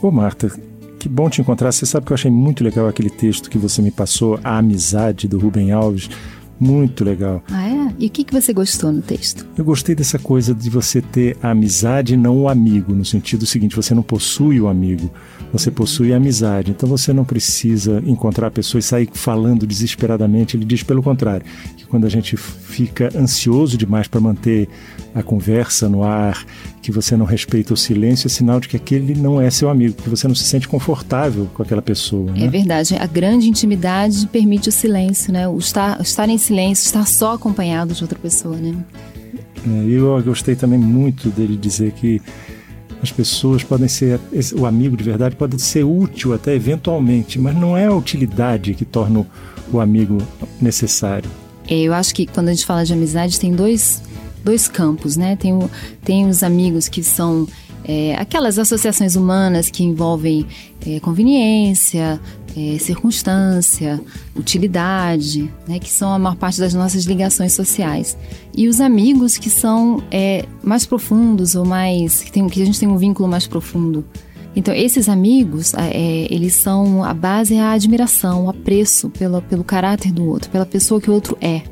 Ô Marta, que bom te encontrar. Você sabe que eu achei muito legal aquele texto que você me passou, A Amizade, do Rubem Alves. Muito legal. Ah, é? E o que, que você gostou no texto? Eu gostei dessa coisa de você ter a amizade e não o amigo, no sentido seguinte: você não possui o amigo, você possui a amizade. Então você não precisa encontrar a pessoa e sair falando desesperadamente. Ele diz pelo contrário, que quando a gente fica ansioso demais para manter a conversa no ar, que você não respeita o silêncio, é sinal de que aquele não é seu amigo, que você não se sente confortável com aquela pessoa. Né? É verdade. A grande intimidade permite o silêncio, né? O estar, estar em silêncio, estar só acompanhado de outra pessoa, né? É, eu gostei também muito dele dizer que as pessoas podem ser, o amigo de verdade pode ser útil até eventualmente, mas não é a utilidade que torna o amigo necessário. É, eu acho que quando a gente fala de amizade tem dois, dois campos, né? Tem, o, tem os amigos que são é, aquelas associações humanas que envolvem é, conveniência, é, circunstância, utilidade, né, que são a maior parte das nossas ligações sociais. E os amigos que são é, mais profundos ou mais que, tem, que a gente tem um vínculo mais profundo. Então esses amigos, é, eles são a base é a admiração, o apreço pelo, pelo caráter do outro, pela pessoa que o outro é.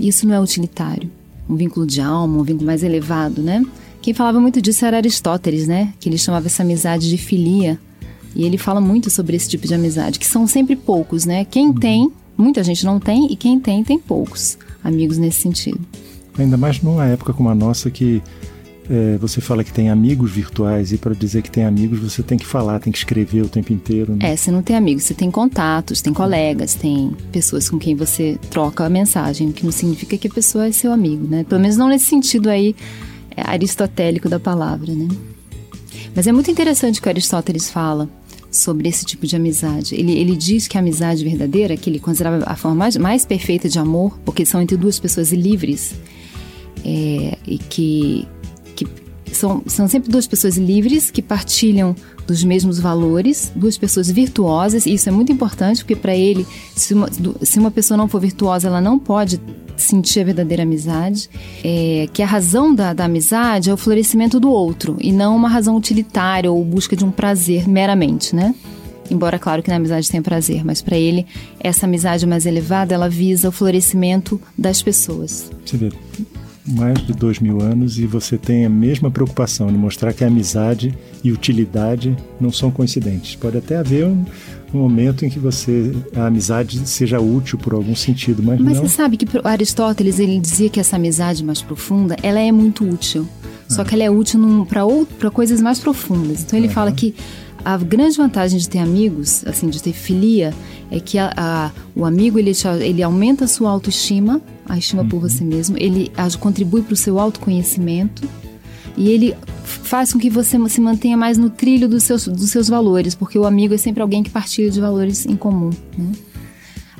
Isso não é utilitário, um vínculo de alma, um vínculo mais elevado, né? Quem falava muito disso era Aristóteles, né? Que ele chamava essa amizade de filia, e ele fala muito sobre esse tipo de amizade, que são sempre poucos, né? Quem uhum. tem, muita gente não tem, e quem tem, tem poucos amigos nesse sentido. Ainda mais numa época como a nossa que é, você fala que tem amigos virtuais e para dizer que tem amigos você tem que falar, tem que escrever o tempo inteiro. Né? É, você não tem amigos, você tem contatos, tem colegas, tem pessoas com quem você troca a mensagem, o que não significa que a pessoa é seu amigo, né? Pelo menos não nesse sentido aí aristotélico da palavra, né? Mas é muito interessante o que Aristóteles fala sobre esse tipo de amizade. Ele, ele diz que a amizade verdadeira, que ele considerava a forma mais, mais perfeita de amor, porque são entre duas pessoas livres, é, e que são, são sempre duas pessoas livres que partilham dos mesmos valores, duas pessoas virtuosas, e isso é muito importante, porque para ele, se uma, se uma pessoa não for virtuosa, ela não pode sentir a verdadeira amizade, é, que a razão da, da amizade é o florescimento do outro e não uma razão utilitária ou busca de um prazer meramente, né? Embora, claro, que na amizade tenha prazer, mas para ele, essa amizade mais elevada, ela visa o florescimento das pessoas. Você vê, mais de dois mil anos e você tem a mesma preocupação de mostrar que a amizade e utilidade não são coincidentes. Pode até haver um, um momento em que você a amizade seja útil por algum sentido, mas, mas não... você sabe que Aristóteles ele dizia que essa amizade mais profunda ela é muito útil, só ah. que ela é útil para coisas mais profundas. Então ele fala que a grande vantagem de ter amigos, assim, de ter filia, é que a, a, o amigo ele, ele aumenta a sua autoestima, a estima uhum. por você mesmo, ele contribui para o seu autoconhecimento e ele faz com que você se mantenha mais no trilho dos seus, dos seus valores, porque o amigo é sempre alguém que partilha de valores em comum. Né?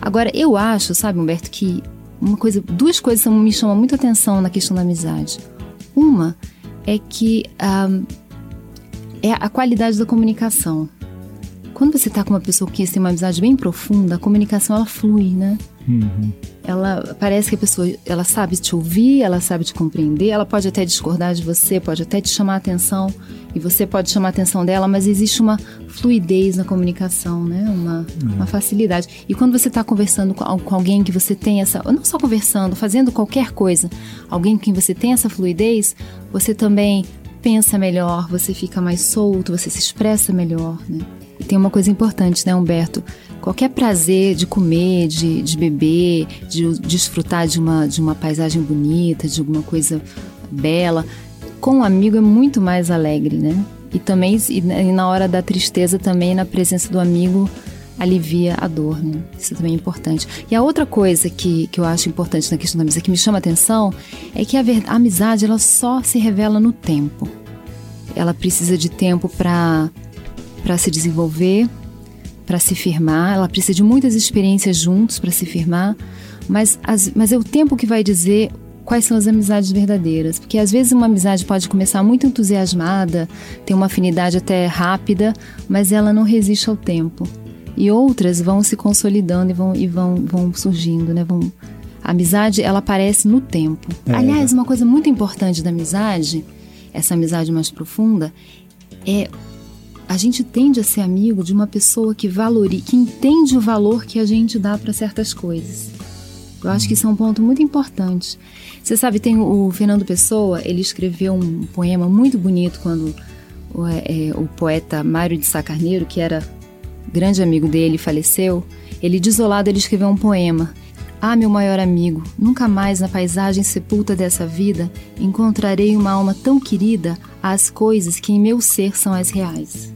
Agora, eu acho, sabe, Humberto, que uma coisa, duas coisas me chamam muita atenção na questão da amizade. Uma é que um, é a qualidade da comunicação. Quando você está com uma pessoa que tem uma amizade bem profunda, a comunicação ela flui, né? Uhum. Ela parece que a pessoa ela sabe te ouvir, ela sabe te compreender, ela pode até discordar de você, pode até te chamar a atenção e você pode chamar a atenção dela, mas existe uma fluidez na comunicação, né? Uma, uhum. uma facilidade. E quando você está conversando com, com alguém que você tem essa, não só conversando, fazendo qualquer coisa, alguém com quem você tem essa fluidez, você também pensa melhor, você fica mais solto, você se expressa melhor, né? E tem uma coisa importante, né, Humberto? Qualquer prazer de comer, de, de beber, de desfrutar de uma, de uma paisagem bonita, de alguma coisa bela, com um amigo é muito mais alegre, né? E também, e na hora da tristeza também, na presença do amigo, alivia a dor, né? Isso também é importante. E a outra coisa que, que eu acho importante na questão da amizade, que me chama a atenção, é que a, a amizade, ela só se revela no tempo. Ela precisa de tempo para se desenvolver, para se firmar. Ela precisa de muitas experiências juntos para se firmar, mas, as, mas é o tempo que vai dizer quais são as amizades verdadeiras. Porque às vezes uma amizade pode começar muito entusiasmada, ter uma afinidade até rápida, mas ela não resiste ao tempo. E outras vão se consolidando e vão, e vão, vão surgindo, né? Vão, a amizade, ela aparece no tempo. É. Aliás, uma coisa muito importante da amizade essa amizade mais profunda, é a gente tende a ser amigo de uma pessoa que valoriza, que entende o valor que a gente dá para certas coisas. Eu acho que isso é um ponto muito importante. Você sabe, tem o, Fernando Pessoa, ele escreveu um poema muito bonito quando o, é, o poeta Mário de Sá Carneiro, que era grande amigo dele, faleceu. Ele, desolado, ele escreveu um poema. Ah, meu maior amigo, nunca mais na paisagem sepulta dessa vida encontrarei uma alma tão querida às coisas que em meu ser são as reais.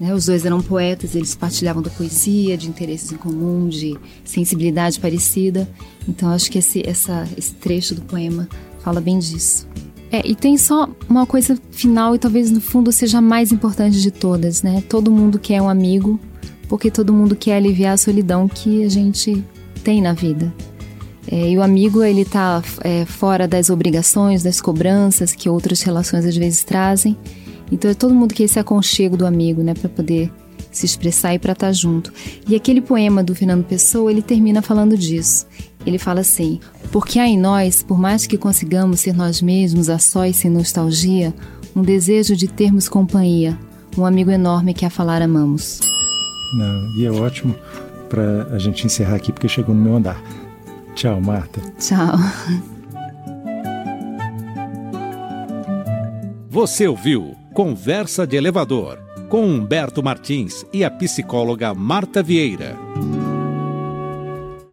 Né? Os dois eram poetas, eles partilhavam da poesia, de interesses em comum, de sensibilidade parecida. Então acho que esse, essa, esse trecho do poema fala bem disso. É, e tem só uma coisa final e talvez no fundo seja a mais importante de todas, né? Todo mundo quer um amigo, porque todo mundo quer aliviar a solidão que a gente tem na vida. É, e o amigo ele tá é, fora das obrigações, das cobranças que outras relações às vezes trazem. Então é todo mundo que esse aconchego do amigo, né, para poder se expressar e para estar tá junto. E aquele poema do Fernando Pessoa, ele termina falando disso. Ele fala assim: Porque há em nós, por mais que consigamos ser nós mesmos a sós sem nostalgia, um desejo de termos companhia, um amigo enorme que a falar amamos. Não, e é ótimo para a gente encerrar aqui porque chegou no meu andar. Tchau, Marta. Tchau. Você ouviu Conversa de Elevador com Humberto Martins e a psicóloga Marta Vieira.